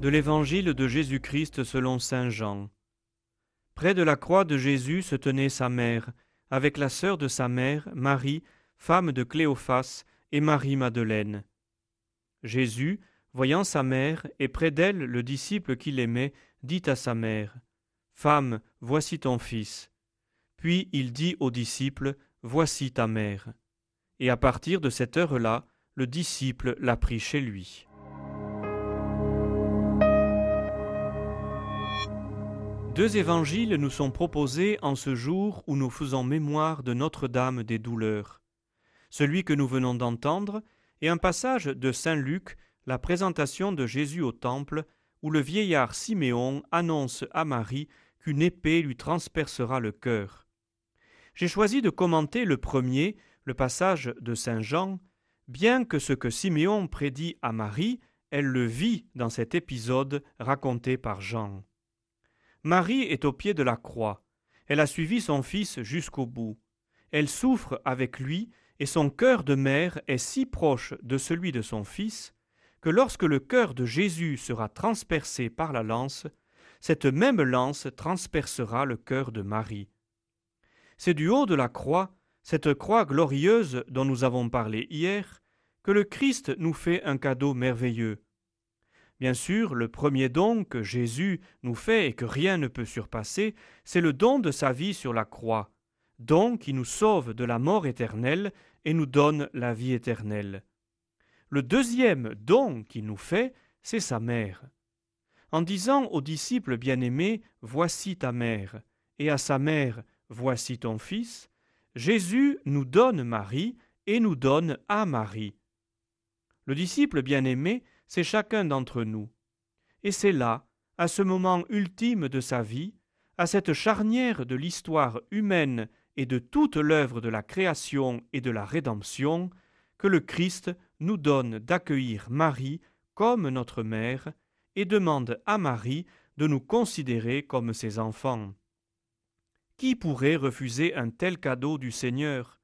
de l'Évangile de Jésus-Christ selon Saint Jean. Près de la croix de Jésus se tenait sa mère, avec la sœur de sa mère, Marie, femme de Cléophas, et Marie-Madeleine. Jésus, voyant sa mère, et près d'elle le disciple qu'il aimait, dit à sa mère, Femme, voici ton fils. Puis il dit au disciple, Voici ta mère. Et à partir de cette heure-là, le disciple l'a pris chez lui. Deux évangiles nous sont proposés en ce jour où nous faisons mémoire de Notre-Dame des douleurs. Celui que nous venons d'entendre est un passage de Saint Luc, la présentation de Jésus au temple, où le vieillard Siméon annonce à Marie qu'une épée lui transpercera le cœur. J'ai choisi de commenter le premier, le passage de Saint Jean, bien que ce que Siméon prédit à Marie, elle le vit dans cet épisode raconté par Jean. Marie est au pied de la croix. Elle a suivi son fils jusqu'au bout. Elle souffre avec lui, et son cœur de mère est si proche de celui de son fils que lorsque le cœur de Jésus sera transpercé par la lance, cette même lance transpercera le cœur de Marie. C'est du haut de la croix, cette croix glorieuse dont nous avons parlé hier, que le Christ nous fait un cadeau merveilleux. Bien sûr, le premier don que Jésus nous fait et que rien ne peut surpasser, c'est le don de sa vie sur la croix, don qui nous sauve de la mort éternelle et nous donne la vie éternelle. Le deuxième don qu'il nous fait, c'est sa mère. En disant aux disciples bien-aimés, Voici ta mère, et à sa mère, Voici ton fils, Jésus nous donne Marie et nous donne à Marie. Le disciple bien-aimé c'est chacun d'entre nous. Et c'est là, à ce moment ultime de sa vie, à cette charnière de l'histoire humaine et de toute l'œuvre de la création et de la rédemption, que le Christ nous donne d'accueillir Marie comme notre mère et demande à Marie de nous considérer comme ses enfants. Qui pourrait refuser un tel cadeau du Seigneur?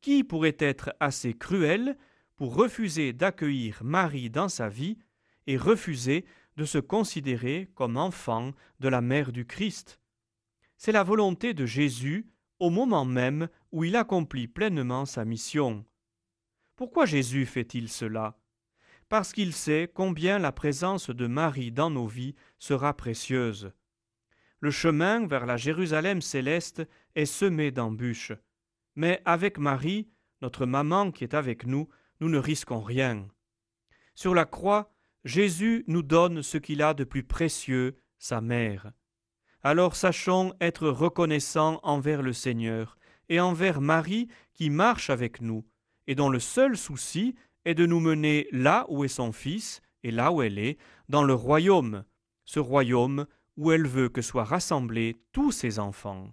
Qui pourrait être assez cruel pour refuser d'accueillir Marie dans sa vie et refuser de se considérer comme enfant de la mère du Christ. C'est la volonté de Jésus au moment même où il accomplit pleinement sa mission. Pourquoi Jésus fait-il cela? Parce qu'il sait combien la présence de Marie dans nos vies sera précieuse. Le chemin vers la Jérusalem céleste est semé d'embûches. Mais avec Marie, notre maman qui est avec nous, nous ne risquons rien. Sur la croix, Jésus nous donne ce qu'il a de plus précieux, sa mère. Alors sachons être reconnaissants envers le Seigneur et envers Marie qui marche avec nous, et dont le seul souci est de nous mener là où est son Fils et là où elle est, dans le royaume, ce royaume où elle veut que soient rassemblés tous ses enfants.